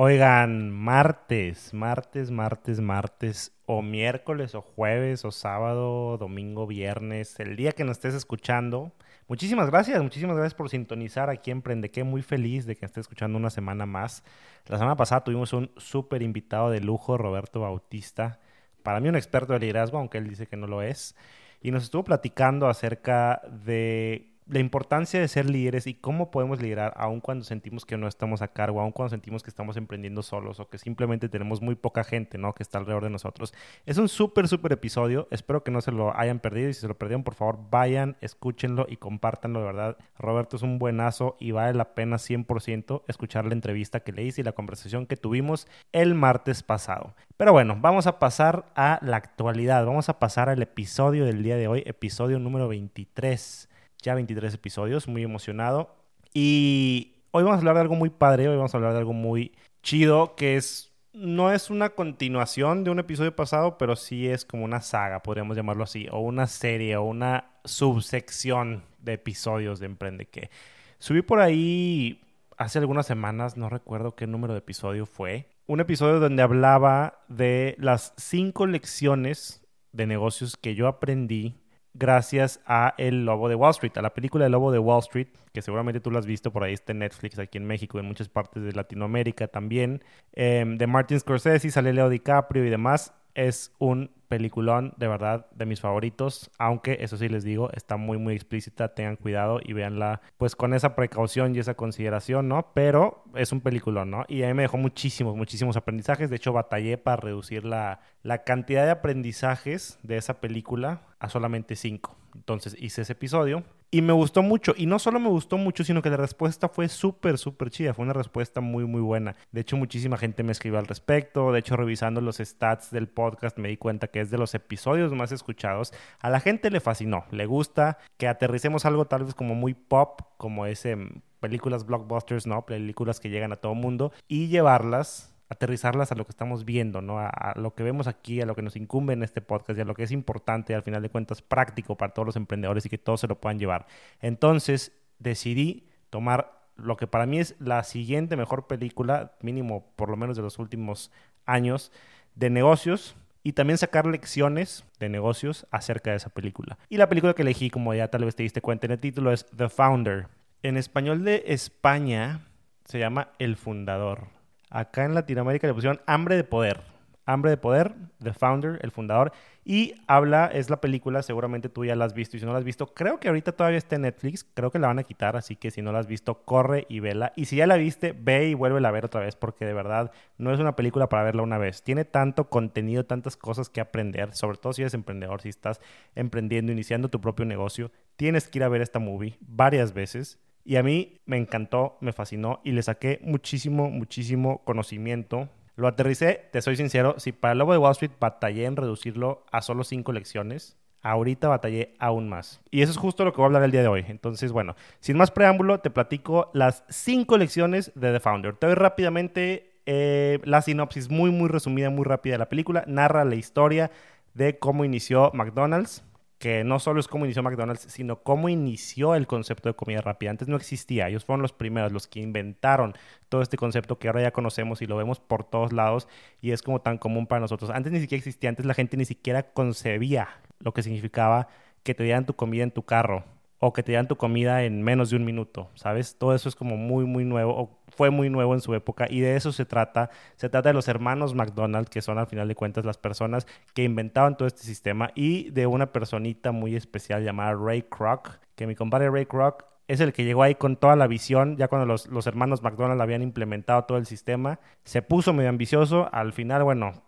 Oigan, martes, martes, martes, martes, o miércoles, o jueves, o sábado, domingo, viernes, el día que nos estés escuchando. Muchísimas gracias, muchísimas gracias por sintonizar aquí en Qué Muy feliz de que estés escuchando una semana más. La semana pasada tuvimos un súper invitado de lujo, Roberto Bautista. Para mí un experto de liderazgo, aunque él dice que no lo es. Y nos estuvo platicando acerca de la importancia de ser líderes y cómo podemos liderar aun cuando sentimos que no estamos a cargo, aun cuando sentimos que estamos emprendiendo solos o que simplemente tenemos muy poca gente, ¿no? Que está alrededor de nosotros. Es un súper, súper episodio. Espero que no se lo hayan perdido y si se lo perdieron, por favor, vayan, escúchenlo y compártanlo, de verdad. Roberto es un buenazo y vale la pena 100% escuchar la entrevista que le hice y la conversación que tuvimos el martes pasado. Pero bueno, vamos a pasar a la actualidad. Vamos a pasar al episodio del día de hoy, episodio número 23 ya 23 episodios, muy emocionado. Y hoy vamos a hablar de algo muy padre, hoy vamos a hablar de algo muy chido, que es, no es una continuación de un episodio pasado, pero sí es como una saga, podríamos llamarlo así, o una serie, o una subsección de episodios de Emprende que subí por ahí hace algunas semanas, no recuerdo qué número de episodio fue, un episodio donde hablaba de las cinco lecciones de negocios que yo aprendí gracias a El Lobo de Wall Street, a la película El Lobo de Wall Street, que seguramente tú lo has visto por ahí, está en Netflix aquí en México, en muchas partes de Latinoamérica también, em, de Martin Scorsese, sale Leo DiCaprio y demás. Es un peliculón, de verdad, de mis favoritos, aunque eso sí les digo, está muy, muy explícita, tengan cuidado y véanla pues con esa precaución y esa consideración, ¿no? Pero es un peliculón, ¿no? Y a mí me dejó muchísimos, muchísimos aprendizajes, de hecho batallé para reducir la, la cantidad de aprendizajes de esa película a solamente cinco. Entonces hice ese episodio y me gustó mucho. Y no solo me gustó mucho, sino que la respuesta fue súper, súper chida. Fue una respuesta muy, muy buena. De hecho, muchísima gente me escribió al respecto. De hecho, revisando los stats del podcast, me di cuenta que es de los episodios más escuchados. A la gente le fascinó. Le gusta que aterricemos algo tal vez como muy pop, como ese mm, películas blockbusters, ¿no? Películas que llegan a todo mundo y llevarlas aterrizarlas a lo que estamos viendo, ¿no? A, lo que vemos aquí, a lo que nos incumbe en este podcast y a lo que es importante, al final de cuentas, práctico para todos los emprendedores y que todos se lo puedan llevar. Entonces, decidí tomar lo que para mí es la siguiente mejor película, mínimo por lo menos de los últimos años, de negocios y también sacar lecciones de negocios acerca de esa película. Y la película que elegí, como ya tal vez te diste cuenta en el título, es The Founder. En español de España se llama El Fundador. Acá en Latinoamérica le pusieron Hambre de Poder. Hambre de Poder, The Founder, el fundador. Y habla, es la película, seguramente tú ya la has visto. Y si no la has visto, creo que ahorita todavía está en Netflix. Creo que la van a quitar, así que si no la has visto, corre y vela. Y si ya la viste, ve y vuélvela a ver otra vez, porque de verdad no es una película para verla una vez. Tiene tanto contenido, tantas cosas que aprender, sobre todo si eres emprendedor, si estás emprendiendo, iniciando tu propio negocio. Tienes que ir a ver esta movie varias veces y a mí me encantó, me fascinó y le saqué muchísimo, muchísimo conocimiento. Lo aterricé, te soy sincero, si para el Lobo de Wall Street batallé en reducirlo a solo cinco lecciones, ahorita batallé aún más. Y eso es justo lo que voy a hablar el día de hoy. Entonces, bueno, sin más preámbulo, te platico las cinco lecciones de The Founder. Te doy rápidamente eh, la sinopsis muy, muy resumida, muy rápida de la película. Narra la historia de cómo inició McDonald's que no solo es cómo inició McDonald's, sino cómo inició el concepto de comida rápida. Antes no existía, ellos fueron los primeros, los que inventaron todo este concepto que ahora ya conocemos y lo vemos por todos lados y es como tan común para nosotros. Antes ni siquiera existía, antes la gente ni siquiera concebía lo que significaba que te dieran tu comida en tu carro o que te dieran tu comida en menos de un minuto, ¿sabes? Todo eso es como muy, muy nuevo fue muy nuevo en su época y de eso se trata. Se trata de los hermanos McDonald, que son al final de cuentas las personas que inventaban todo este sistema y de una personita muy especial llamada Ray Kroc, que mi compadre Ray Kroc es el que llegó ahí con toda la visión, ya cuando los, los hermanos McDonald habían implementado todo el sistema, se puso medio ambicioso, al final, bueno,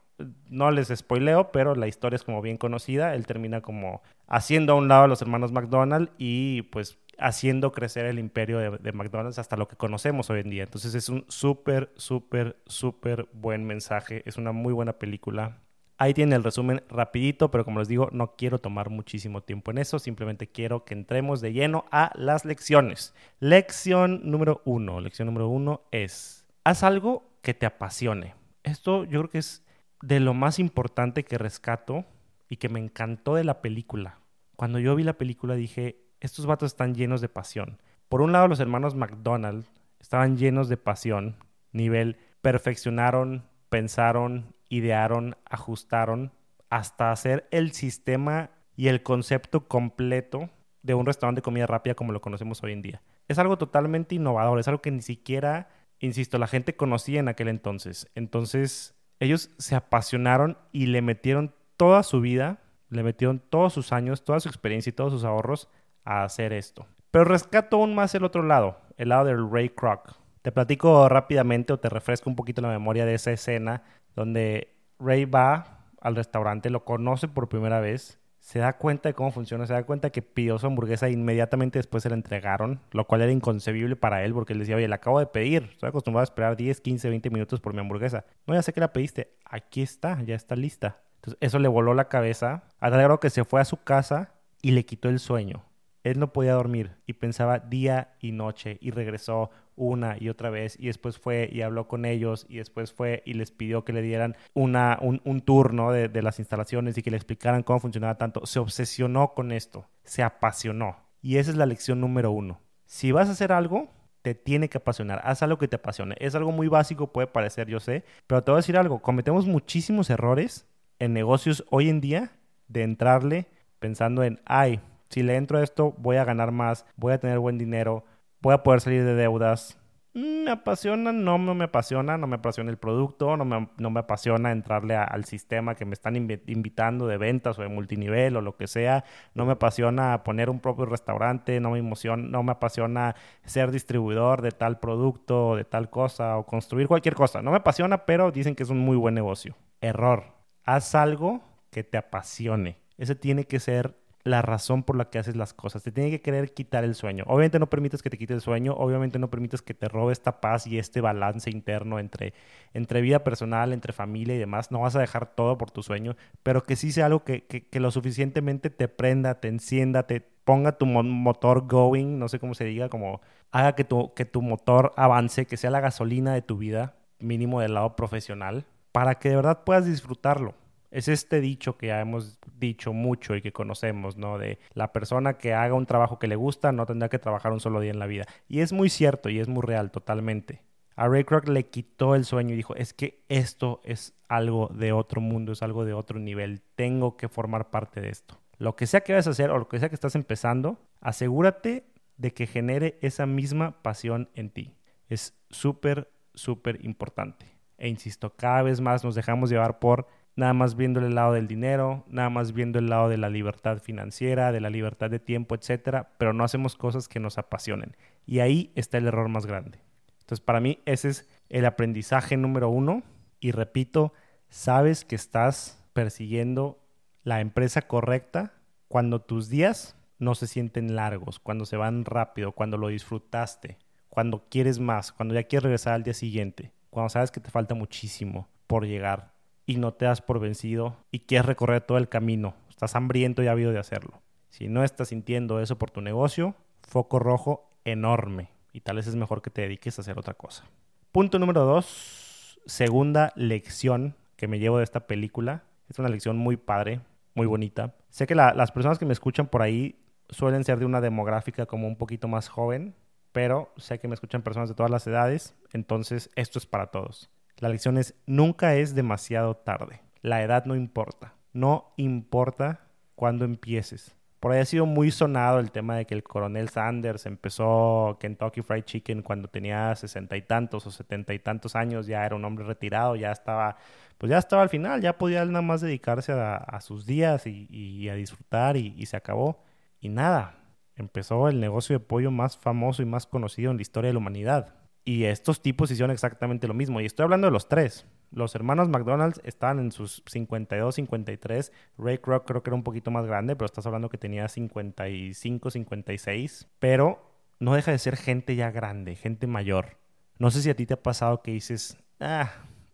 no les spoileo, pero la historia es como bien conocida. Él termina como haciendo a un lado a los hermanos McDonald y pues haciendo crecer el imperio de, McDonald's hasta lo que conocemos hoy en día. Entonces es un súper, súper, súper buen mensaje. Es una muy buena película. Ahí tiene el resumen rapidito, pero como les digo, no quiero tomar muchísimo tiempo en eso. Simplemente quiero que entremos de lleno a las lecciones. Lección número uno. Lección número uno es, haz algo que te apasione. Esto yo creo que es de lo más importante que rescato y que me encantó de la película. Cuando yo vi la película dije, estos vatos están llenos de pasión. Por un lado, los hermanos McDonald estaban llenos de pasión, nivel perfeccionaron, pensaron, idearon, ajustaron hasta hacer el sistema y el concepto completo de un restaurante de comida rápida como lo conocemos hoy en día. Es algo totalmente innovador, es algo que ni siquiera, insisto, la gente conocía en aquel entonces. Entonces, ellos se apasionaron y le metieron toda su vida, le metieron todos sus años, toda su experiencia y todos sus ahorros a hacer esto. Pero rescato aún más el otro lado, el lado del Ray Kroc. Te platico rápidamente o te refresco un poquito la memoria de esa escena donde Ray va al restaurante, lo conoce por primera vez, se da cuenta de cómo funciona, se da cuenta que pidió su hamburguesa e inmediatamente después se la entregaron, lo cual era inconcebible para él porque él decía, oye, la acabo de pedir, estoy acostumbrado a esperar 10, 15, 20 minutos por mi hamburguesa. No, ya sé que la pediste, aquí está, ya está lista. Entonces eso le voló la cabeza, a tal que se fue a su casa y le quitó el sueño. Él no podía dormir y pensaba día y noche y regresó una y otra vez y después fue y habló con ellos y después fue y les pidió que le dieran una, un, un turno de, de las instalaciones y que le explicaran cómo funcionaba tanto. Se obsesionó con esto, se apasionó. Y esa es la lección número uno. Si vas a hacer algo, te tiene que apasionar. Haz algo que te apasione. Es algo muy básico, puede parecer, yo sé, pero te voy a decir algo. Cometemos muchísimos errores en negocios hoy en día de entrarle pensando en, ay, si le entro a esto, voy a ganar más, voy a tener buen dinero, voy a poder salir de deudas. Mm, me apasiona, no, me apasiona, no me apasiona el producto, no me, no me apasiona entrarle al sistema que me están invitando de ventas o de multinivel o lo que sea, no me apasiona poner un propio restaurante, no me emociona, no me apasiona ser distribuidor de tal producto o de tal cosa o construir cualquier cosa, no me apasiona, pero dicen que es un muy buen negocio. Error, haz algo que te apasione. Ese tiene que ser la razón por la que haces las cosas. Te tiene que querer quitar el sueño. Obviamente no permites que te quite el sueño, obviamente no permites que te robe esta paz y este balance interno entre, entre vida personal, entre familia y demás. No vas a dejar todo por tu sueño, pero que sí sea algo que, que, lo suficientemente te prenda, te encienda, te ponga tu motor going, no sé cómo se diga, como haga que tu, que tu motor avance, que sea la gasolina de tu vida, mínimo del lado profesional, para que de verdad puedas disfrutarlo es este dicho que ya hemos dicho mucho y que conocemos, ¿no? De la persona que haga un trabajo que le gusta no tendrá que trabajar un solo día en la vida. Y es muy cierto y es muy real totalmente. A Ray Kroc le quitó el sueño y dijo, es que esto es algo de otro mundo, es algo de otro nivel, tengo que formar parte de esto. Lo que sea que vayas a hacer o lo que sea que estás empezando, asegúrate de que genere esa misma pasión en ti. Es súper, súper importante. E insisto, cada vez más nos dejamos llevar por nada más viendo el lado del dinero, nada más viendo el lado de la libertad financiera, de la libertad de tiempo, etcétera, pero no hacemos cosas que nos apasionen. Y ahí está el error más grande. Entonces, para mí, ese es el aprendizaje número uno. Y repito, sabes que estás persiguiendo la empresa correcta cuando tus días no se sienten largos, cuando se van rápido, cuando lo disfrutaste, cuando quieres más, cuando ya quieres regresar al día siguiente, cuando sabes que te falta muchísimo por llegar y no te das por vencido y quieres recorrer todo el camino. Estás hambriento y habido de hacerlo. Si no estás sintiendo eso por tu negocio, foco rojo enorme y tal vez es mejor que te dediques a hacer otra cosa. Punto número dos, segunda lección que me llevo de esta película. Es una lección muy padre, muy bonita. Sé que las personas que me escuchan por ahí suelen ser de una demográfica como un poquito más joven, pero sé que me escuchan personas de todas las edades, entonces esto es para todos. La lección es, nunca es demasiado tarde. La edad no importa. No importa cuándo empieces. Por ahí ha sido muy sonado el tema de que el coronel Sanders empezó Kentucky Fried Chicken cuando tenía sesenta y tantos o setenta y tantos años, ya era un hombre retirado, ya estaba, pues ya estaba al final, ya podía nada más dedicarse a, sus días y, a disfrutar y, y se acabó. Y nada, empezó el negocio de pollo más famoso y más conocido en la historia de la humanidad. Y estos tipos hicieron exactamente lo mismo. Y estoy hablando de los tres. Los hermanos McDonald's estaban en sus 52, 53. Ray Kroc creo que era un poquito más grande, pero estás hablando que tenía 55, 56. Pero no deja de ser gente ya grande, gente mayor. No sé si a ti te ha pasado que dices, ah,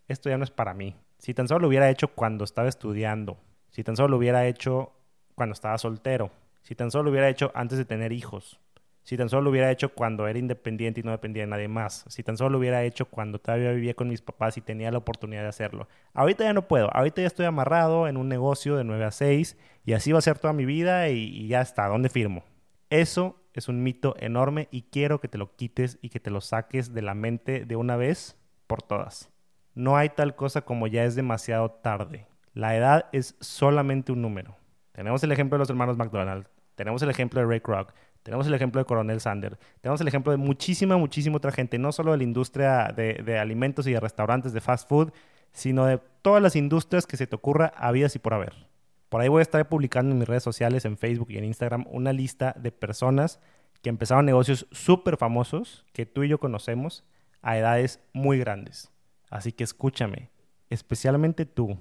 esto ya no es para mí. Si tan solo lo hubiera hecho cuando estaba estudiando. Si tan solo lo hubiera hecho cuando estaba soltero. Si tan solo lo hubiera hecho antes de tener hijos. Si tan solo lo hubiera hecho cuando era independiente y no dependía de nadie más. Si tan solo lo hubiera hecho cuando todavía vivía con mis papás y tenía la oportunidad de hacerlo. Ahorita ya no puedo. Ahorita ya estoy amarrado en un negocio de 9 a 6 y así va a ser toda mi vida y, ya está. ¿Dónde firmo? Eso es un mito enorme y quiero que te lo quites y que te lo saques de la mente de una vez por todas. no hay tal cosa como ya es demasiado tarde. La edad es solamente un número. Tenemos el ejemplo de los hermanos McDonald, tenemos el ejemplo de Ray Kroc, tenemos el ejemplo de Coronel Sander, tenemos el ejemplo de muchísima, muchísima otra gente, no solo de la industria de, de alimentos y de restaurantes de fast food, sino de todas las industrias que se te ocurra habidas y por haber. Por ahí voy a estar publicando en mis redes sociales, en Facebook y en Instagram, una lista de personas que empezaron negocios súper famosos que tú y yo conocemos a edades muy grandes. Así que escúchame, especialmente tú,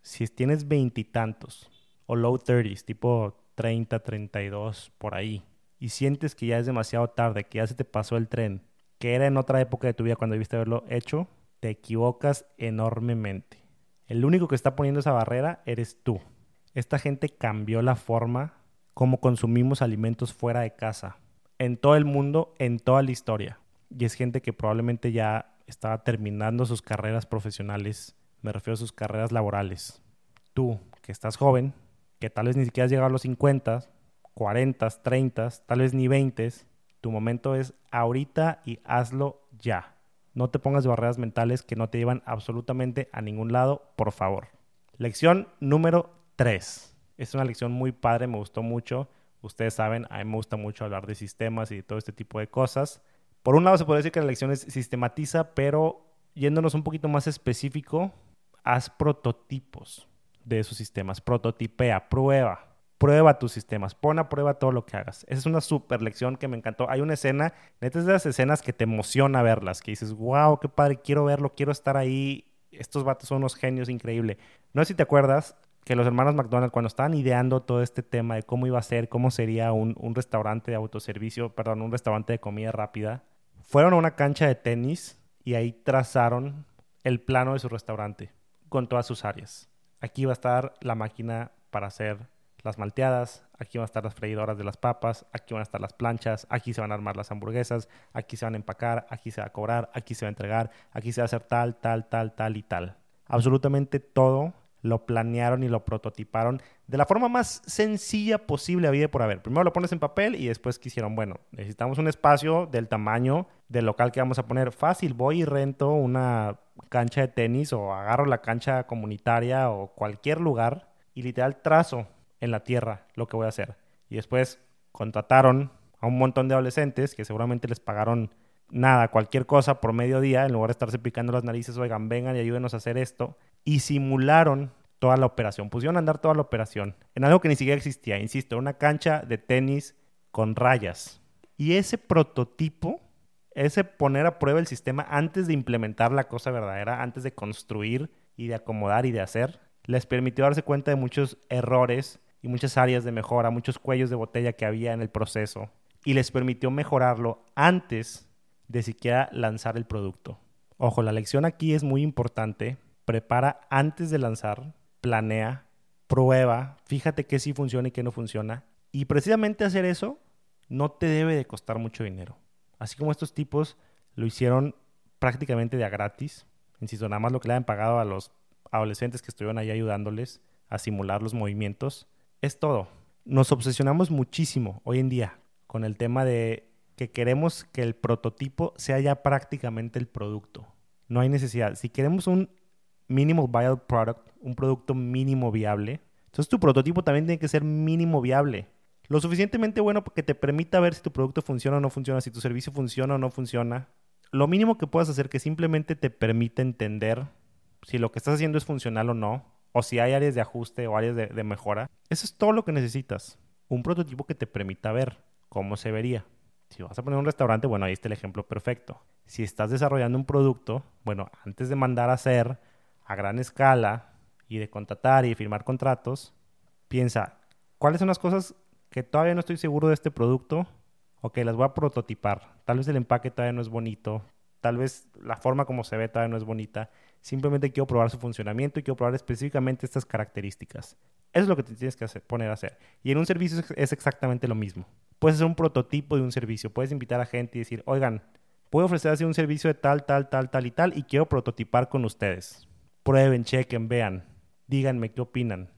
si tienes veintitantos o low 30s, tipo 30, 32, por ahí, y sientes que ya es demasiado tarde, que ya se te pasó el tren, que era en otra época de tu vida cuando debiste haberlo hecho, te equivocas enormemente. El único que está poniendo esa barrera eres tú. Esta gente cambió la forma como consumimos alimentos fuera de casa, en todo el mundo, en toda la historia. Y es gente que probablemente ya estaba terminando sus carreras profesionales me refiero a sus carreras laborales. Tú, que estás joven, que tal vez ni siquiera has llegado a los 50, 40, 30, tal vez ni 20, tu momento es ahorita y hazlo ya. No te pongas barreras mentales que no te llevan absolutamente a ningún lado, por favor. Lección número 3. Es una lección muy padre, me gustó mucho. Ustedes saben, a mí me gusta mucho hablar de sistemas y de todo este tipo de cosas. Por un lado se puede decir que la lección es sistematiza, pero yéndonos un poquito más específico, haz prototipos de esos sistemas, prototipea, prueba, prueba tus sistemas, pon a prueba todo lo que hagas. Esa es una super lección que me encantó. Hay una escena, neta es de las escenas que te emociona verlas, que dices, wow, qué padre, quiero verlo, quiero estar ahí. Estos vatos son unos genios increíbles. No sé si te acuerdas que los hermanos McDonald, cuando estaban ideando todo este tema de cómo iba a ser, cómo sería un, un restaurante de autoservicio, perdón, un restaurante de comida rápida, fueron a una cancha de tenis y ahí trazaron el plano de su restaurante con todas sus áreas. Aquí va a estar la máquina para hacer las malteadas, aquí van a estar las freidoras de las papas, aquí van a estar las planchas, aquí se van a armar las hamburguesas, aquí se van a empacar, aquí se va a cobrar, aquí se va a entregar, aquí se va a hacer tal, tal, tal, tal y tal. Absolutamente todo lo planearon y lo prototiparon de la forma más sencilla posible había por haber. Primero lo pones en papel y después quisieron, bueno, necesitamos un espacio del tamaño del local que vamos a poner. Fácil, voy y rento una cancha de tenis o agarro la cancha comunitaria o cualquier lugar y literal trazo en la tierra lo que voy a hacer. Y después contrataron a un montón de adolescentes que seguramente les pagaron nada, cualquier cosa por mediodía, en lugar de estarse picando las narices, oigan, vengan y ayúdenos a hacer esto y simularon toda la operación. Pusieron a andar toda la operación en algo que ni siquiera existía, insisto, una cancha de tenis con rayas. Y ese prototipo, ese poner a prueba el sistema antes de implementar la cosa verdadera, antes de construir y de acomodar y de hacer, les permitió darse cuenta de muchos errores y muchas áreas de mejora, muchos cuellos de botella que había en el proceso y les permitió mejorarlo antes de siquiera lanzar el producto. Ojo, la lección aquí es muy importante prepara antes de lanzar, planea, prueba, fíjate qué sí funciona y qué no funciona. Y precisamente hacer eso no te debe de costar mucho dinero. Así como estos tipos lo hicieron prácticamente de a gratis. Insisto, nada más lo que le han pagado a los adolescentes que estuvieron ahí ayudándoles a simular los movimientos. Es todo. Nos obsesionamos muchísimo hoy en día con el tema de que queremos que el prototipo sea ya prácticamente el producto. No hay necesidad. Si queremos un minimal viable product, un producto mínimo viable. Entonces tu prototipo también tiene que ser mínimo viable. Lo suficientemente bueno que te permita ver si tu producto funciona o no funciona, si tu servicio funciona o no funciona. Lo mínimo que puedas hacer que simplemente te permita entender si lo que estás haciendo es funcional o no, o si hay áreas de ajuste o áreas de, mejora. Eso es todo lo que necesitas. Un prototipo que te permita ver cómo se vería. Si vas a poner un restaurante, bueno, ahí está el ejemplo perfecto. Si estás desarrollando un producto, bueno, antes de mandar a hacer a gran escala y de contratar y firmar contratos, piensa, ¿cuáles son las cosas que todavía no estoy seguro de este producto? Ok, las voy a prototipar. Tal vez el empaque todavía no es bonito, tal vez la forma como se ve todavía no es bonita. Simplemente quiero probar su funcionamiento y quiero probar específicamente estas características. Eso es lo que te tienes que poner a hacer. Y en un servicio es exactamente lo mismo. Puedes hacer un prototipo de un servicio. Puedes invitar a gente y decir, oigan, puedo ofrecer así un servicio de tal, tal, tal, tal y tal y quiero prototipar con ustedes prueben, chequen, vean, díganme qué opinan.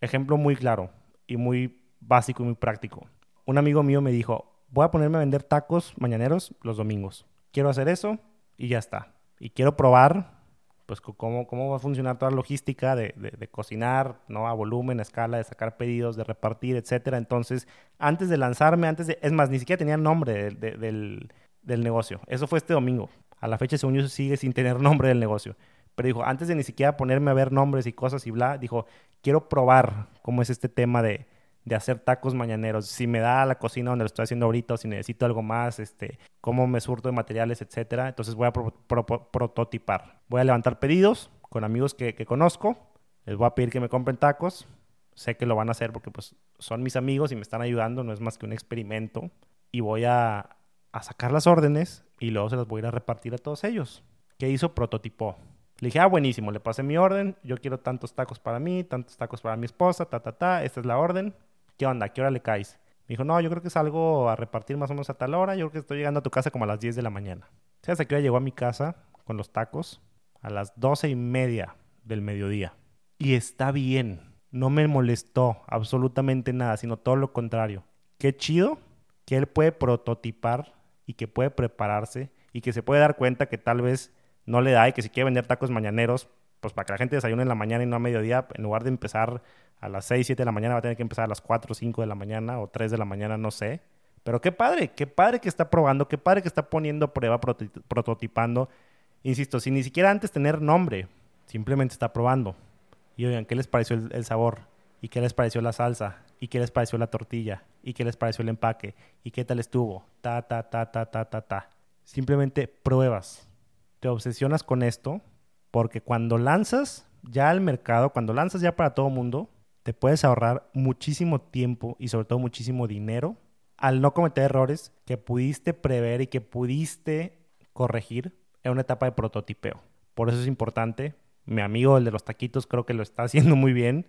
Ejemplo muy claro y muy básico y muy práctico. Un amigo mío me dijo, voy a ponerme a vender tacos mañaneros los domingos. Quiero hacer eso y ya está. Y quiero probar pues cómo, cómo va a funcionar toda la logística de, de, cocinar, ¿no? A volumen, a escala, de sacar pedidos, de repartir, etcétera. Entonces, antes de lanzarme, antes de... Es más, ni siquiera tenía nombre del, del negocio. Eso fue este domingo. A la fecha, según yo, sigue sin tener nombre del negocio. Pero dijo, antes de ni siquiera ponerme a ver nombres y cosas y bla, dijo, quiero probar cómo es este tema de, de hacer tacos mañaneros. Si me da la cocina donde lo estoy haciendo ahorita si necesito algo más, este, cómo me surto de materiales, etcétera. Entonces voy a prototipar. Voy a levantar pedidos con amigos que, que, conozco. Les voy a pedir que me compren tacos. Sé que lo van a hacer porque pues, son mis amigos y me están ayudando. No es más que un experimento. Y voy a, a sacar las órdenes y luego se las voy a ir a repartir a todos ellos. ¿Qué hizo? Prototipó. Le dije, ah, buenísimo, le pasé mi orden, yo quiero tantos tacos para mí, tantos tacos para mi esposa, ta, ta, ta, esta es la orden. ¿Qué onda? ¿Qué hora le caes? Me dijo, no, yo creo que salgo a repartir más o menos a tal hora, yo creo que estoy llegando a tu casa como a las 10 de la mañana. ¿Sabes a qué hora llegó a mi casa con los tacos? A las 12 y media del mediodía. Y está bien, no me molestó absolutamente nada, sino todo lo contrario. Qué chido que él puede prototipar y que puede prepararse y que se puede dar cuenta que tal vez no le da y que si quiere vender tacos mañaneros, pues para que la gente desayune en la mañana y no a mediodía, en lugar de empezar a las 6, 7 de la mañana, va a tener que empezar a las 4, 5 de la mañana o 3 de la mañana, no sé. Pero qué padre, qué padre que está probando, qué padre que está poniendo prueba, prototipando. Insisto, sin ni siquiera antes tener nombre, simplemente está probando. Y oigan, ¿qué les pareció el, sabor? ¿Y qué les pareció la salsa? ¿Y qué les pareció la tortilla? ¿Y qué les pareció el empaque? ¿Y qué tal estuvo? Ta, ta, ta, ta, ta, ta, ta. Simplemente pruebas. Te obsesionas con esto porque cuando lanzas ya al mercado, cuando lanzas ya para todo mundo, te puedes ahorrar muchísimo tiempo y sobre todo muchísimo dinero al no cometer errores que pudiste prever y que pudiste corregir en una etapa de prototipeo. Por eso es importante. Mi amigo, el de los taquitos, creo que lo está haciendo muy bien.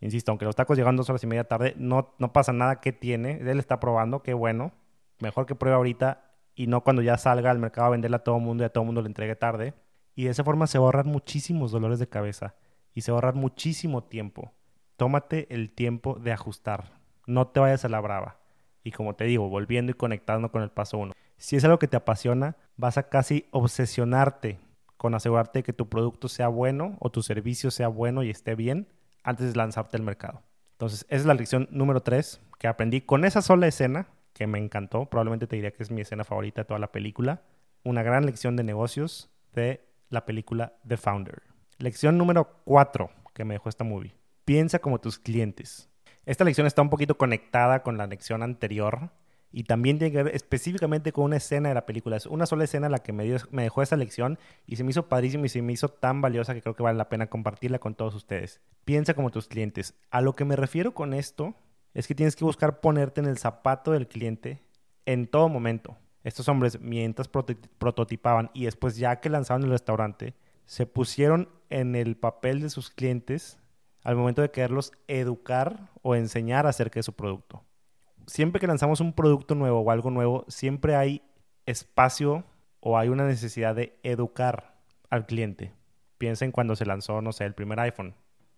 Insisto, aunque los tacos llegan dos horas y media tarde, no, no pasa nada. ¿Qué tiene? Él está probando, qué bueno. Mejor que pruebe ahorita y no cuando ya salga al mercado a venderle a todo el mundo y a todo el mundo le entregue tarde. Y de esa forma se va a ahorrar muchísimos dolores de cabeza y se va a ahorrar muchísimo tiempo. Tómate el tiempo de ajustar. No te vayas a la brava. Y como te digo, volviendo y conectando con el paso uno. Si es algo que te apasiona, vas a casi obsesionarte con asegurarte que tu producto sea bueno o tu servicio sea bueno y esté bien antes de lanzarte al mercado. Entonces, esa es la lección número tres que aprendí con esa sola escena que me encantó. Probablemente te diría que es mi escena favorita de toda la película. Una gran lección de negocios de la película The Founder. Lección número 4 que me dejó esta movie. Piensa como tus clientes. Esta lección está un poquito conectada con la lección anterior y también tiene que ver específicamente con una escena de la película. Es una sola escena la que me, me dejó esa lección y se me hizo padrísimo y se me hizo tan valiosa que creo que vale la pena compartirla con todos ustedes. Piensa como tus clientes. A lo que me refiero con esto es que tienes que buscar ponerte en el zapato del cliente en todo momento. Estos hombres, mientras prototipaban y después ya que lanzaron el restaurante, se pusieron en el papel de sus clientes al momento de quererlos educar o enseñar acerca de su producto. Siempre que lanzamos un producto nuevo o algo nuevo, siempre hay espacio o hay una necesidad de educar al cliente. Piensen cuando se lanzó, no sé, el primer iPhone.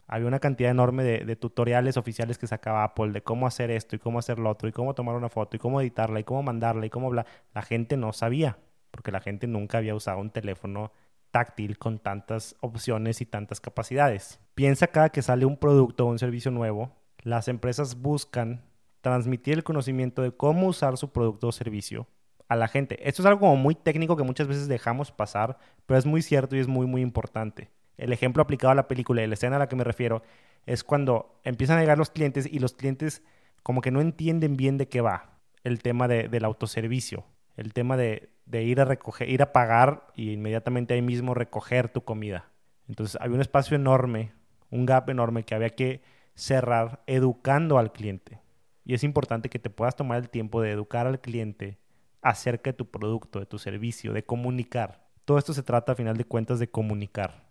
Había una cantidad enorme de, tutoriales oficiales que sacaba Apple de cómo hacer esto y cómo hacer lo otro y cómo tomar una foto y cómo editarla y cómo mandarla y cómo bla. La gente no sabía porque la gente nunca había usado un teléfono táctil con tantas opciones y tantas capacidades. Piensa cada que sale un producto o un servicio nuevo, las empresas buscan transmitir el conocimiento de cómo usar su producto o servicio a la gente. Esto es algo muy técnico que muchas veces dejamos pasar, pero es muy cierto y es muy, muy importante. El ejemplo aplicado a la película y la escena a la que me refiero es cuando empiezan a llegar los clientes y los clientes como que no entienden bien de qué va el tema del autoservicio, el tema de, de ir a recoger, ir a pagar y inmediatamente ahí mismo recoger tu comida. Entonces había un espacio enorme, un gap enorme que había que cerrar educando al cliente. Y es importante que te puedas tomar el tiempo de educar al cliente acerca de tu producto, de tu servicio, de comunicar. Todo esto se trata a final de cuentas de comunicar.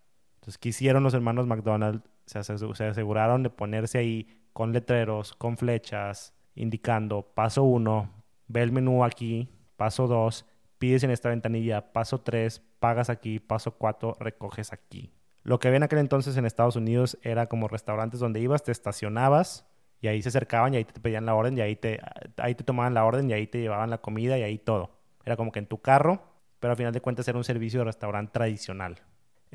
Entonces, ¿qué los hermanos McDonald's? Se, aseguraron de ponerse ahí con letreros, con flechas, indicando paso uno, ve el menú aquí, paso dos, pides en esta ventanilla, paso 3, pagas aquí, paso 4, recoges aquí. Lo que había en aquel entonces en Estados Unidos era como restaurantes donde ibas, te estacionabas y ahí se acercaban y ahí te pedían la orden y ahí te, ahí te tomaban la orden y ahí te llevaban la comida y ahí todo. Era como que en tu carro, pero al final de cuentas era un servicio de restaurante tradicional.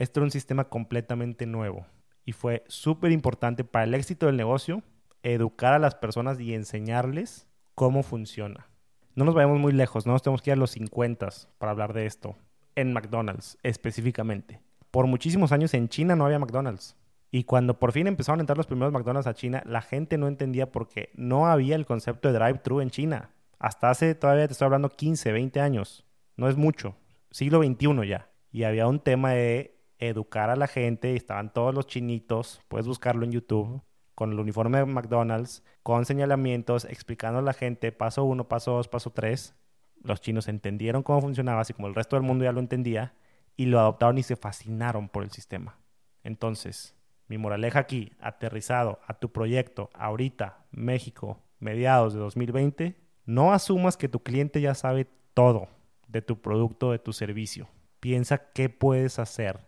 Este era un sistema completamente nuevo y fue súper importante para el éxito del negocio educar a las personas y enseñarles cómo funciona. No nos vayamos muy lejos, no nos tenemos que ir a los 50 para hablar de esto, en McDonald's específicamente. Por muchísimos años en China no había McDonald's. Y cuando por fin empezaron a entrar los primeros McDonald's a China, la gente no entendía por qué no había el concepto de drive-thru en China. Hasta hace, todavía te estoy hablando, 15, 20 años. No es mucho. Siglo XXI ya. Y había un tema de educar a la gente. Estaban todos los chinitos, puedes buscarlo en YouTube, con el uniforme de McDonald's, con señalamientos, explicando a la gente paso uno, paso dos, paso tres. Los chinos entendieron cómo funcionaba, así como el resto del mundo ya lo entendía, y lo adoptaron y se fascinaron por el sistema. Entonces, mi moraleja aquí, aterrizado a tu proyecto ahorita, México, mediados de 2020, no asumas que tu cliente ya sabe todo de tu producto, de tu servicio. Piensa qué puedes hacer,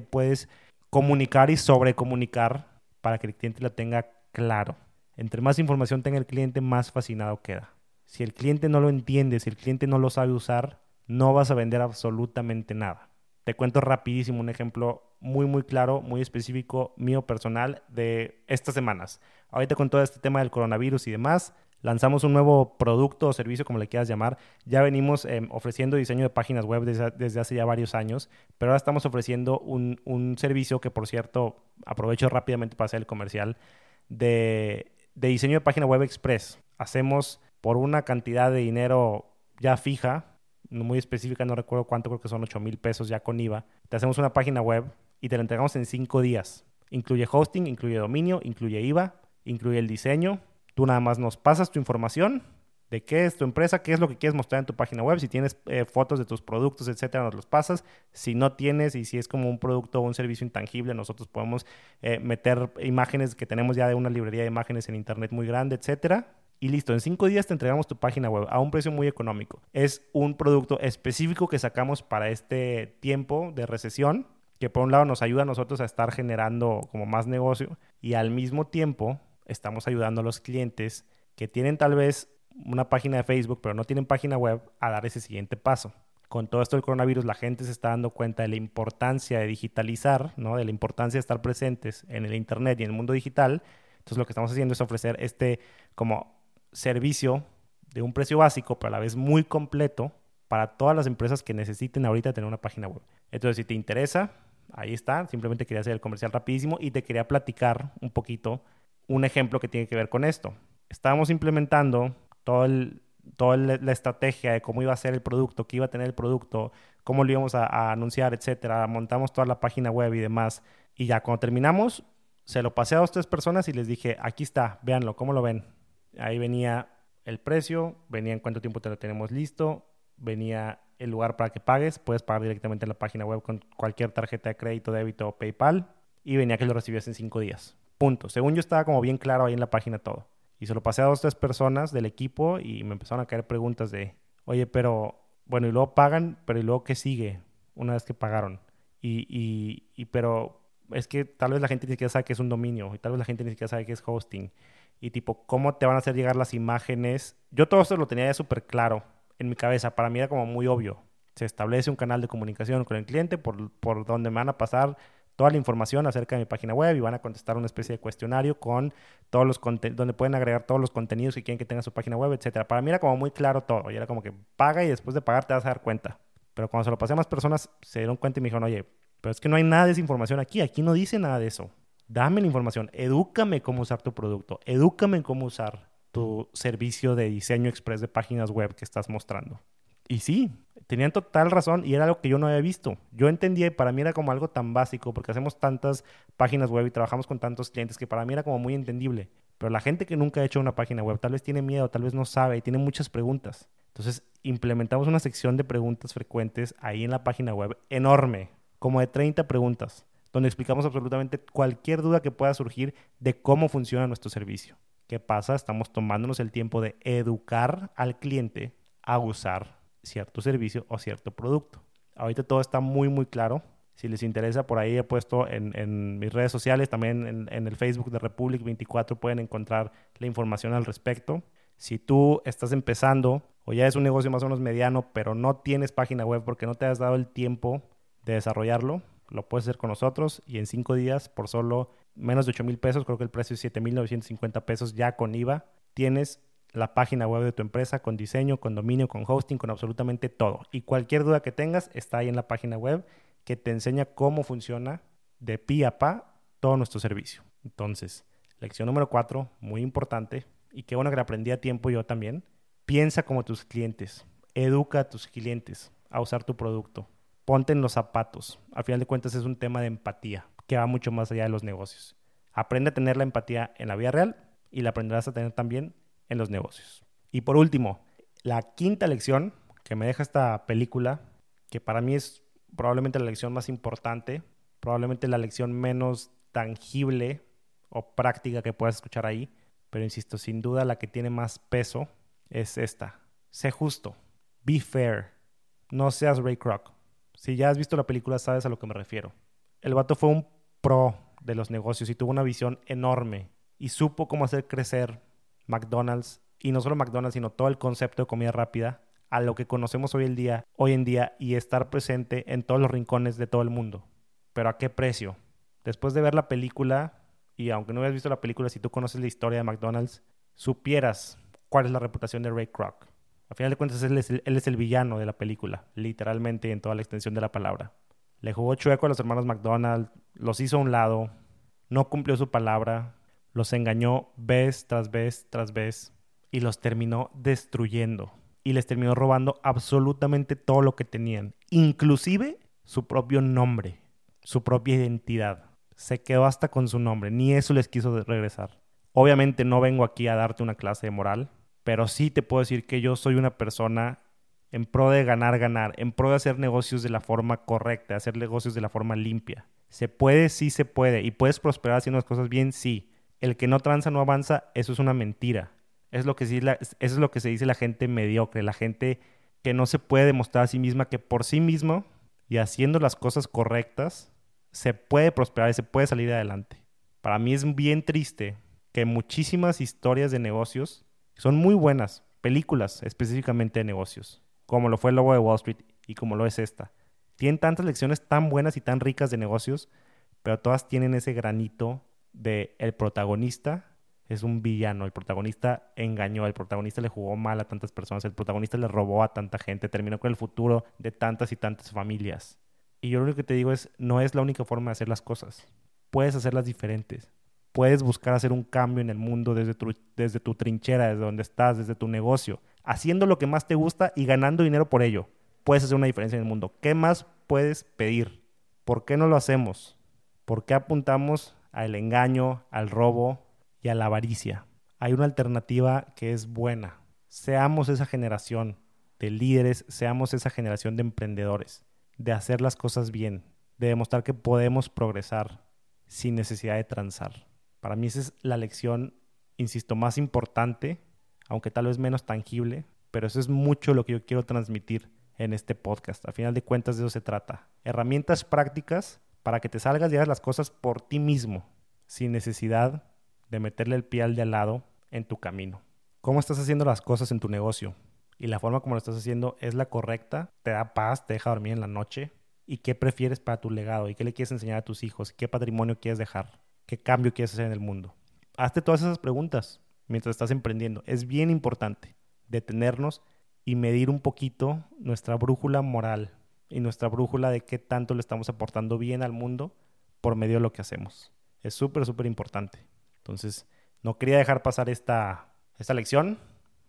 puedes comunicar y sobrecomunicar para que el cliente lo tenga claro. Entre más información tenga el cliente, más fascinado queda. Si el cliente no lo entiende, si el cliente no lo sabe usar, no vas a vender absolutamente nada. Te cuento rapidísimo un ejemplo muy, muy claro, muy específico mío personal de estas semanas. Ahorita con todo este tema del coronavirus y demás, lanzamos un nuevo producto o servicio, como le quieras llamar. Ya venimos em, ofreciendo diseño de páginas web desde, hace ya varios años, pero ahora estamos ofreciendo un, un, servicio que, por cierto, aprovecho rápidamente para hacer el comercial, de, de diseño de página web express. Hacemos por una cantidad de dinero ya fija, muy específica, no recuerdo cuánto, creo que son 8 mil pesos ya con IVA. Te hacemos una página web y te la entregamos en 5 días. Incluye hosting, incluye dominio, incluye IVA, incluye el diseño. Tú nada más nos pasas tu información de qué es tu empresa, qué es lo que quieres mostrar en tu página web. Si tienes eh, fotos de tus productos, etcétera, nos los pasas. Si no tienes y si es como un producto o un servicio intangible, nosotros podemos eh, meter imágenes que tenemos ya de una librería de imágenes en internet muy grande, etcétera y listo, en cinco días te entregamos tu página web a un precio muy económico. Es un producto específico que sacamos para este tiempo de recesión, que por un lado nos ayuda a nosotros a estar generando como más negocio y al mismo tiempo estamos ayudando a los clientes que tienen tal vez una página de Facebook pero no tienen página web a dar ese siguiente paso. Con todo esto del coronavirus la gente se está dando cuenta de la importancia de digitalizar, ¿no? de la importancia de estar presentes en el Internet y en el mundo digital. Entonces lo que estamos haciendo es ofrecer este como servicio de un precio básico, pero a la vez muy completo para todas las empresas que necesiten ahorita tener una página web. Entonces, si te interesa, ahí está. Simplemente quería hacer el comercial rapidísimo y te quería platicar un poquito un ejemplo que tiene que ver con esto. Estábamos implementando todo toda la estrategia de cómo iba a ser el producto, qué iba a tener el producto, cómo lo íbamos a, anunciar, etcétera. Montamos toda la página web y demás. Y ya cuando terminamos, se lo pasé a dos, tres personas y les dije, aquí está, véanlo, ¿cómo lo ven? Ahí venía el precio, venía en cuánto tiempo te lo tenemos listo, venía el lugar para que pagues, puedes pagar directamente en la página web con cualquier tarjeta de crédito, débito o PayPal y venía que lo recibías en cinco días. Punto. Según yo estaba como bien claro ahí en la página todo. Y se lo pasé a dos tres personas del equipo y me empezaron a caer preguntas de, oye, pero, bueno, y luego pagan, pero ¿y luego qué sigue una vez que pagaron? Y, y, y pero es que tal vez la gente ni siquiera sabe que es un dominio y tal vez la gente ni siquiera sabe que es hosting y tipo cómo te van a hacer llegar las imágenes. Yo todo esto lo tenía ya súper claro en mi cabeza, para mí era como muy obvio. Se establece un canal de comunicación con el cliente por, por donde me van a pasar toda la información acerca de mi página web y van a contestar una especie de cuestionario con todos los donde pueden agregar todos los contenidos que quieren que tenga su página web, etcétera. Para mí era como muy claro todo y era como que paga y después de pagar te vas a dar cuenta. Pero cuando se lo pasé a más personas se dieron cuenta y me dijeron, oye, pero es que no hay nada de esa información aquí, aquí no dice nada de eso. Dame la información, edúcame cómo usar tu producto, edúcame cómo usar tu servicio de diseño express de páginas web que estás mostrando. Y sí, tenían total razón y era algo que yo no había visto. Yo entendía y para mí era como algo tan básico porque hacemos tantas páginas web y trabajamos con tantos clientes que para mí era como muy entendible. Pero la gente que nunca ha hecho una página web tal vez tiene miedo, tal vez no sabe y tiene muchas preguntas. Entonces implementamos una sección de preguntas frecuentes ahí en la página web enorme, como de 30 preguntas donde explicamos absolutamente cualquier duda que pueda surgir de cómo funciona nuestro servicio. ¿Qué pasa? Estamos tomándonos el tiempo de educar al cliente a usar cierto servicio o cierto producto. Ahorita todo está muy, muy claro. Si les interesa, por ahí he puesto en, mis redes sociales, también en, el Facebook de Republic 24 pueden encontrar la información al respecto. Si tú estás empezando o ya es un negocio más o menos mediano, pero no tienes página web porque no te has dado el tiempo de desarrollarlo, Lo puedes hacer con nosotros y en cinco días por solo menos de 8 mil pesos, creo que el precio es 7 mil 950 pesos ya con IVA, tienes la página web de tu empresa con diseño, con dominio, con hosting, con absolutamente todo. Y cualquier duda que tengas está ahí en la página web que te enseña cómo funciona de pi a pa todo nuestro servicio. Entonces, lección número cuatro, muy importante, y qué bueno que la aprendí a tiempo yo también. Piensa como tus clientes, educa a tus clientes a usar tu producto, ponte en los zapatos. Al final de cuentas es un tema de empatía que va mucho más allá de los negocios. Aprende a tener la empatía en la vida real y la aprenderás a tener también en los negocios. Y por último, la quinta lección que me deja esta película, que para mí es probablemente la lección más importante, probablemente la lección menos tangible o práctica que puedas escuchar ahí, pero insisto, sin duda la que tiene más peso es esta. Sé justo, be fair, no seas Ray Kroc. Si ya has visto la película sabes a lo que me refiero. El vato fue un pro de los negocios y tuvo una visión enorme y supo cómo hacer crecer McDonald's y no solo McDonald's, sino todo el concepto de comida rápida a lo que conocemos hoy en día, hoy en día y estar presente en todos los rincones de todo el mundo. Pero ¿a qué precio? Después de ver la película, y aunque no hayas visto la película, si tú conoces la historia de McDonald's, supieras cuál es la reputación de Ray Kroc. A final de cuentas, él es, el, él es el villano de la película, literalmente en toda la extensión de la palabra. Le jugó chueco a los hermanos McDonald, los hizo a un lado, no cumplió su palabra, los engañó vez tras vez tras vez y los terminó destruyendo. Y les terminó robando absolutamente todo lo que tenían, inclusive su propio nombre, su propia identidad. Se quedó hasta con su nombre, ni eso les quiso regresar. Obviamente no vengo aquí a darte una clase de moral, pero sí te puedo decir que yo soy una persona en pro de ganar, ganar, en pro de hacer negocios de la forma correcta, hacer negocios de la forma limpia. Se puede, sí se puede, y puedes prosperar haciendo las cosas bien, sí. El que no tranza no avanza, eso es una mentira. Es lo que eso es lo que se dice la gente mediocre, la gente que no se puede demostrar a sí misma que por sí mismo y haciendo las cosas correctas se puede prosperar y se puede salir adelante. Para mí es bien triste que muchísimas historias de negocios son muy buenas, películas específicamente de negocios, como lo fue el logo de Wall Street y como lo es esta. Tienen tantas lecciones tan buenas y tan ricas de negocios, pero todas tienen ese granito de el protagonista es un villano, el protagonista engañó, el protagonista le jugó mal a tantas personas, el protagonista le robó a tanta gente, terminó con el futuro de tantas y tantas familias. Y yo lo único que te digo es, no es la única forma de hacer las cosas. Puedes hacerlas diferentes puedes buscar hacer un cambio en el mundo desde tu, desde tu trinchera, desde donde estás, desde tu negocio, haciendo lo que más te gusta y ganando dinero por ello. Puedes hacer una diferencia en el mundo. ¿Qué más puedes pedir? ¿Por qué no lo hacemos? ¿Por qué apuntamos al engaño, al robo y a la avaricia? Hay una alternativa que es buena. Seamos esa generación de líderes, seamos esa generación de emprendedores, de hacer las cosas bien, de demostrar que podemos progresar sin necesidad de transar. Para mí esa es la lección, insisto, más importante, aunque tal vez menos tangible, pero eso es mucho lo que yo quiero transmitir en este podcast. A final de cuentas de eso se trata. Herramientas prácticas para que te salgas y hagas las cosas por ti mismo, sin necesidad de meterle el pie al de al lado en tu camino. ¿Cómo estás haciendo las cosas en tu negocio? Y la forma como lo estás haciendo es la correcta, te da paz, te deja dormir en la noche. ¿Y qué prefieres para tu legado? ¿Y qué le quieres enseñar a tus hijos? ¿Qué patrimonio quieres dejar? ¿Qué cambio quieres hacer en el mundo? Hazte todas esas preguntas mientras estás emprendiendo. Es bien importante detenernos y medir un poquito nuestra brújula moral y nuestra brújula de qué tanto le estamos aportando bien al mundo por medio de lo que hacemos. Es súper, súper importante. Entonces, no quería dejar pasar esta, esta lección.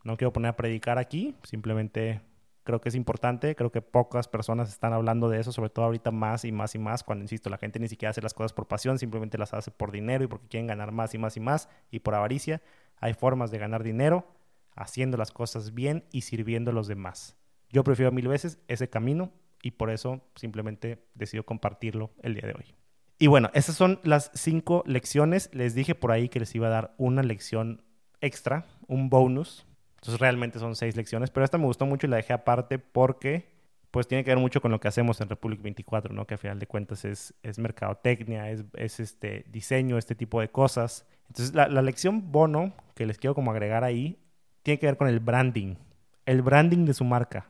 No quiero poner a predicar aquí, simplemente creo que es importante, creo que pocas personas están hablando de eso, sobre todo ahorita más y más y más, cuando, insisto, la gente ni siquiera hace las cosas por pasión, simplemente las hace por dinero y porque quieren ganar más y más y más y por avaricia. Hay formas de ganar dinero haciendo las cosas bien y sirviendo a los demás. Yo prefiero mil veces ese camino y por eso simplemente decido compartirlo el día de hoy. Y bueno, esas son las cinco lecciones. Les dije por ahí que les iba a dar una lección extra, un bonus, entonces realmente son seis lecciones, pero esta me gustó mucho y la dejé aparte porque pues tiene que ver mucho con lo que hacemos en Republic 24, ¿no? Que a final de cuentas es, es mercadotecnia, es, es, este diseño, este tipo de cosas. Entonces la, la lección bono que les quiero como agregar ahí tiene que ver con el branding, el branding de su marca.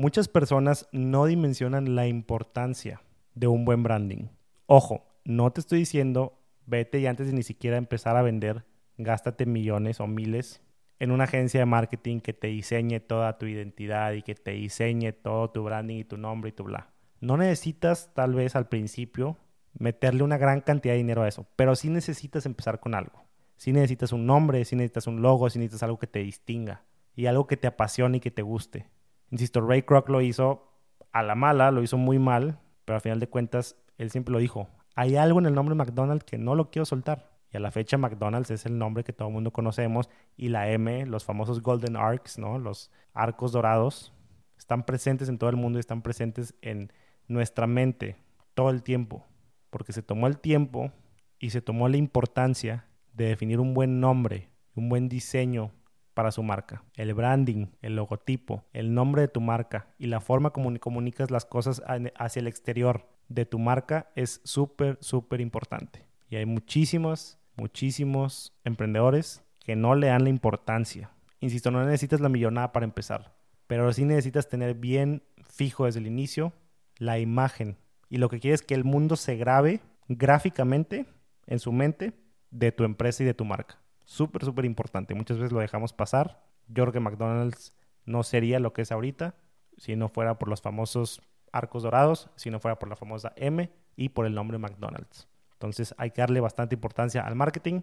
Muchas personas no dimensionan la importancia de un buen branding. Ojo, no te estoy diciendo, vete y antes de ni siquiera empezar a vender, gástate millones o miles en una agencia de marketing que te diseñe toda tu identidad y que te diseñe todo tu branding y tu nombre y tu bla. No necesitas tal vez al principio meterle una gran cantidad de dinero a eso, pero sí necesitas empezar con algo. Sí necesitas un nombre, sí necesitas un logo, sí necesitas algo que te distinga y algo que te apasione y que te guste. Insisto, Ray Kroc lo hizo a la mala, lo hizo muy mal, pero al final de cuentas él siempre lo dijo. Hay algo en el nombre McDonald's que no lo quiero soltar. Y a la fecha McDonald's es el nombre que todo el mundo conocemos y la M, los famosos Golden Arcs, ¿no? Los arcos dorados, están presentes en todo el mundo y están presentes en nuestra mente todo el tiempo. Porque se tomó el tiempo y se tomó la importancia de definir un buen nombre, un buen diseño para su marca. El branding, el logotipo, el nombre de tu marca y la forma como comunicas las cosas hacia el exterior de tu marca es súper, súper importante. Y hay muchísimos, muchísimos emprendedores que no le dan la importancia. Insisto, no necesitas la millonada para empezar, pero sí necesitas tener bien fijo desde el inicio la imagen. Y lo que quieres es que el mundo se grabe gráficamente en su mente de tu empresa y de tu marca. Súper, súper importante. Muchas veces lo dejamos pasar. Que McDonald's no sería lo que es ahorita si no fuera por los famosos arcos dorados, si no fuera por la famosa M y por el nombre McDonald's. Entonces hay que darle bastante importancia al marketing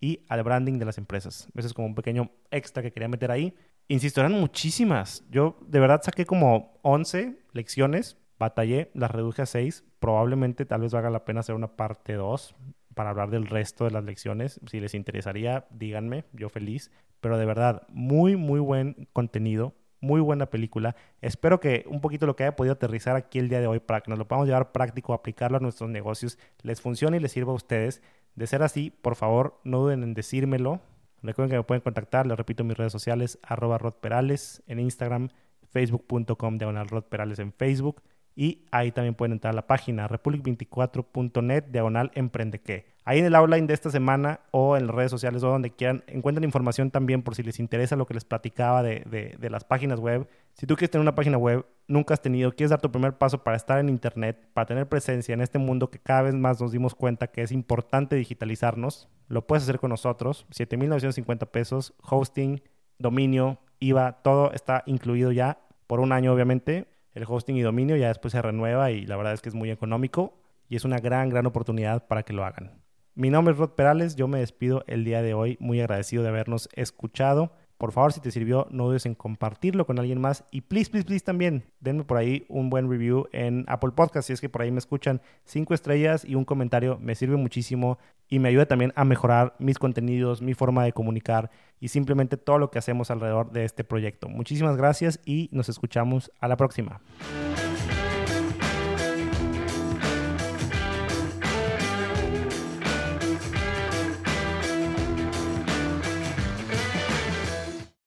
y al branding de las empresas. Eso es como un pequeño extra que quería meter ahí. Insisto, eran muchísimas. Yo de verdad saqué como 11 lecciones, batallé, las reduje a 6. Probablemente tal vez valga la pena hacer una parte 2 para hablar del resto de las lecciones. Si les interesaría, díganme, yo feliz. Pero de verdad, muy, muy buen contenido, muy buena película. Espero que un poquito lo que haya podido aterrizar aquí el día de hoy para nos lo podamos llevar práctico, aplicarlo a nuestros negocios, les funcione y les sirva a ustedes. De ser así, por favor, no duden en decírmelo. Recuerden que me pueden contactar, les repito, mis redes sociales, arroba rodperales en Instagram, facebook.com diagonal rodperales en Facebook y ahí también pueden entrar a la página republic24.net diagonal emprende que. Ahí en el outline de esta semana o en las redes sociales o donde quieran, encuentran información también por si les interesa lo que les platicaba de, de, las páginas web. Si tú quieres tener una página web, nunca has tenido, quieres dar tu primer paso para estar en Internet, para tener presencia en este mundo que cada vez más nos dimos cuenta que es importante digitalizarnos, lo puedes hacer con nosotros. 7.950 pesos, hosting, dominio, IVA, todo está incluido ya por un año obviamente el hosting y dominio, ya después se renueva y la verdad es que es muy económico y es una gran, gran oportunidad para que lo hagan. Mi nombre es Rod Perales, yo me despido el día de hoy, muy agradecido de habernos escuchado. Por favor, si te sirvió, no dudes en compartirlo con alguien más. Y please, please, please también, denme por ahí un buen review en Apple Podcast. Si es que por ahí me escuchan cinco estrellas y un comentario, me sirve muchísimo y me ayuda también a mejorar mis contenidos, mi forma de comunicar y simplemente todo lo que hacemos alrededor de este proyecto. Muchísimas gracias y nos escuchamos a la próxima.